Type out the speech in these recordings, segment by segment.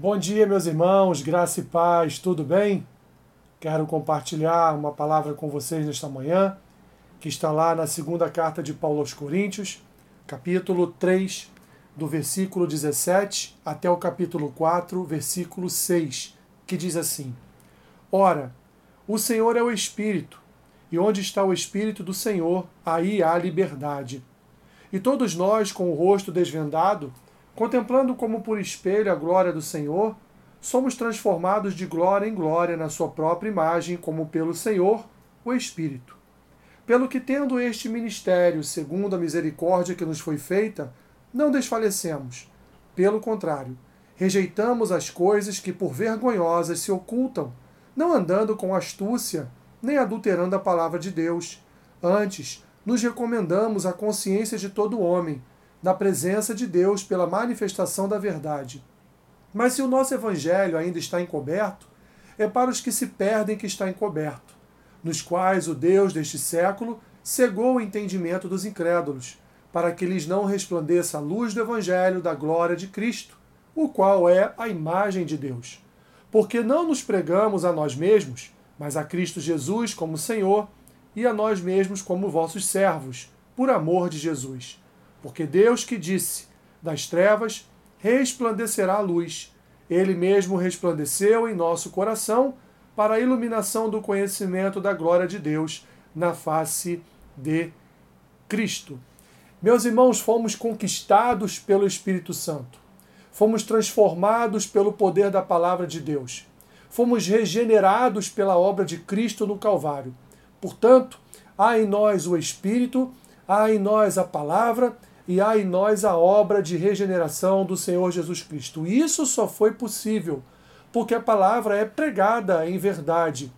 Bom dia, meus irmãos, graça e paz, tudo bem? Quero compartilhar uma palavra com vocês nesta manhã, que está lá na segunda carta de Paulo aos Coríntios, capítulo 3, do versículo 17 até o capítulo 4, versículo 6, que diz assim: Ora, o Senhor é o Espírito, e onde está o Espírito do Senhor, aí há liberdade. E todos nós, com o rosto desvendado, Contemplando como por espelho a glória do Senhor, somos transformados de glória em glória na sua própria imagem, como pelo Senhor, o Espírito. Pelo que, tendo este ministério, segundo a misericórdia que nos foi feita, não desfalecemos. Pelo contrário, rejeitamos as coisas que por vergonhosas se ocultam, não andando com astúcia, nem adulterando a palavra de Deus. Antes, nos recomendamos à consciência de todo homem na presença de Deus pela manifestação da verdade. Mas se o nosso evangelho ainda está encoberto, é para os que se perdem que está encoberto, nos quais o Deus deste século cegou o entendimento dos incrédulos, para que lhes não resplandeça a luz do evangelho da glória de Cristo, o qual é a imagem de Deus. Porque não nos pregamos a nós mesmos, mas a Cristo Jesus como Senhor e a nós mesmos como vossos servos, por amor de Jesus porque Deus que disse: das trevas resplandecerá a luz. Ele mesmo resplandeceu em nosso coração para a iluminação do conhecimento da glória de Deus na face de Cristo. Meus irmãos, fomos conquistados pelo Espírito Santo. Fomos transformados pelo poder da palavra de Deus. Fomos regenerados pela obra de Cristo no Calvário. Portanto, há em nós o Espírito, há em nós a palavra e há em nós a obra de regeneração do Senhor Jesus Cristo. Isso só foi possível porque a palavra é pregada em verdade,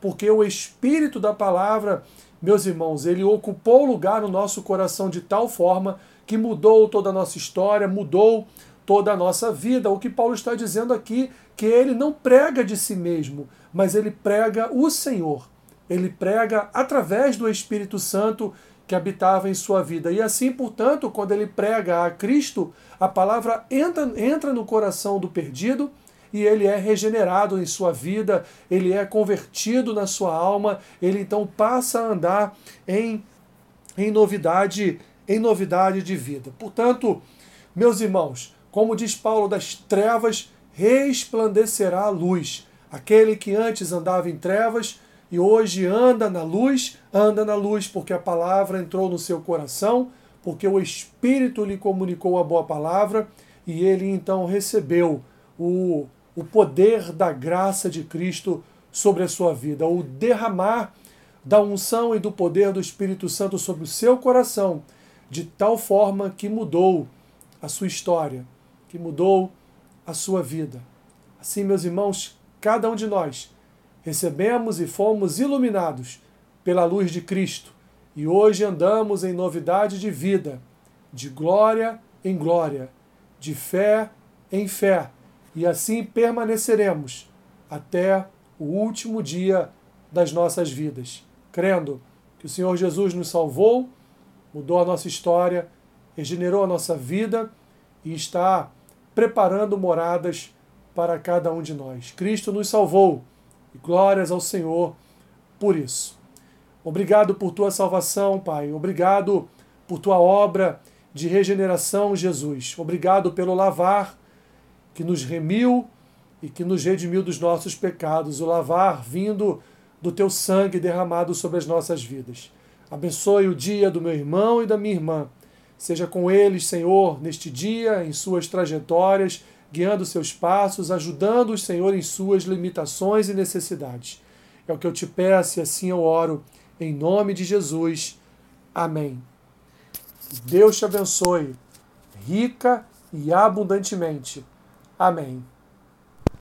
porque o espírito da palavra, meus irmãos, ele ocupou lugar no nosso coração de tal forma que mudou toda a nossa história, mudou toda a nossa vida. O que Paulo está dizendo aqui que ele não prega de si mesmo, mas ele prega o Senhor. Ele prega através do Espírito Santo que habitava em sua vida. E assim, portanto, quando ele prega a Cristo, a palavra entra, entra no coração do perdido e ele é regenerado em sua vida, ele é convertido na sua alma, ele então passa a andar em, em novidade, em novidade de vida. Portanto, meus irmãos, como diz Paulo, das trevas resplandecerá a luz. Aquele que antes andava em trevas e hoje anda na luz, anda na luz porque a palavra entrou no seu coração, porque o Espírito lhe comunicou a boa palavra e ele então recebeu o, o poder da graça de Cristo sobre a sua vida, o derramar da unção e do poder do Espírito Santo sobre o seu coração, de tal forma que mudou a sua história, que mudou a sua vida. Assim, meus irmãos, cada um de nós recebemos e fomos iluminados pela luz de Cristo e hoje andamos em novidade de vida, de glória em glória, de fé em fé, e assim permaneceremos até o último dia das nossas vidas, crendo que o Senhor Jesus nos salvou, mudou a nossa história, regenerou a nossa vida e está preparando moradas para cada um de nós. Cristo nos salvou glórias ao Senhor por isso. Obrigado por tua salvação, Pai. Obrigado por tua obra de regeneração, Jesus. Obrigado pelo lavar que nos remiu e que nos redimiu dos nossos pecados, o lavar vindo do teu sangue derramado sobre as nossas vidas. Abençoe o dia do meu irmão e da minha irmã. Seja com eles, Senhor, neste dia, em suas trajetórias guiando seus passos, ajudando o Senhor em suas limitações e necessidades. É o que eu te peço e assim eu oro, em nome de Jesus. Amém. Deus te abençoe, rica e abundantemente. Amém.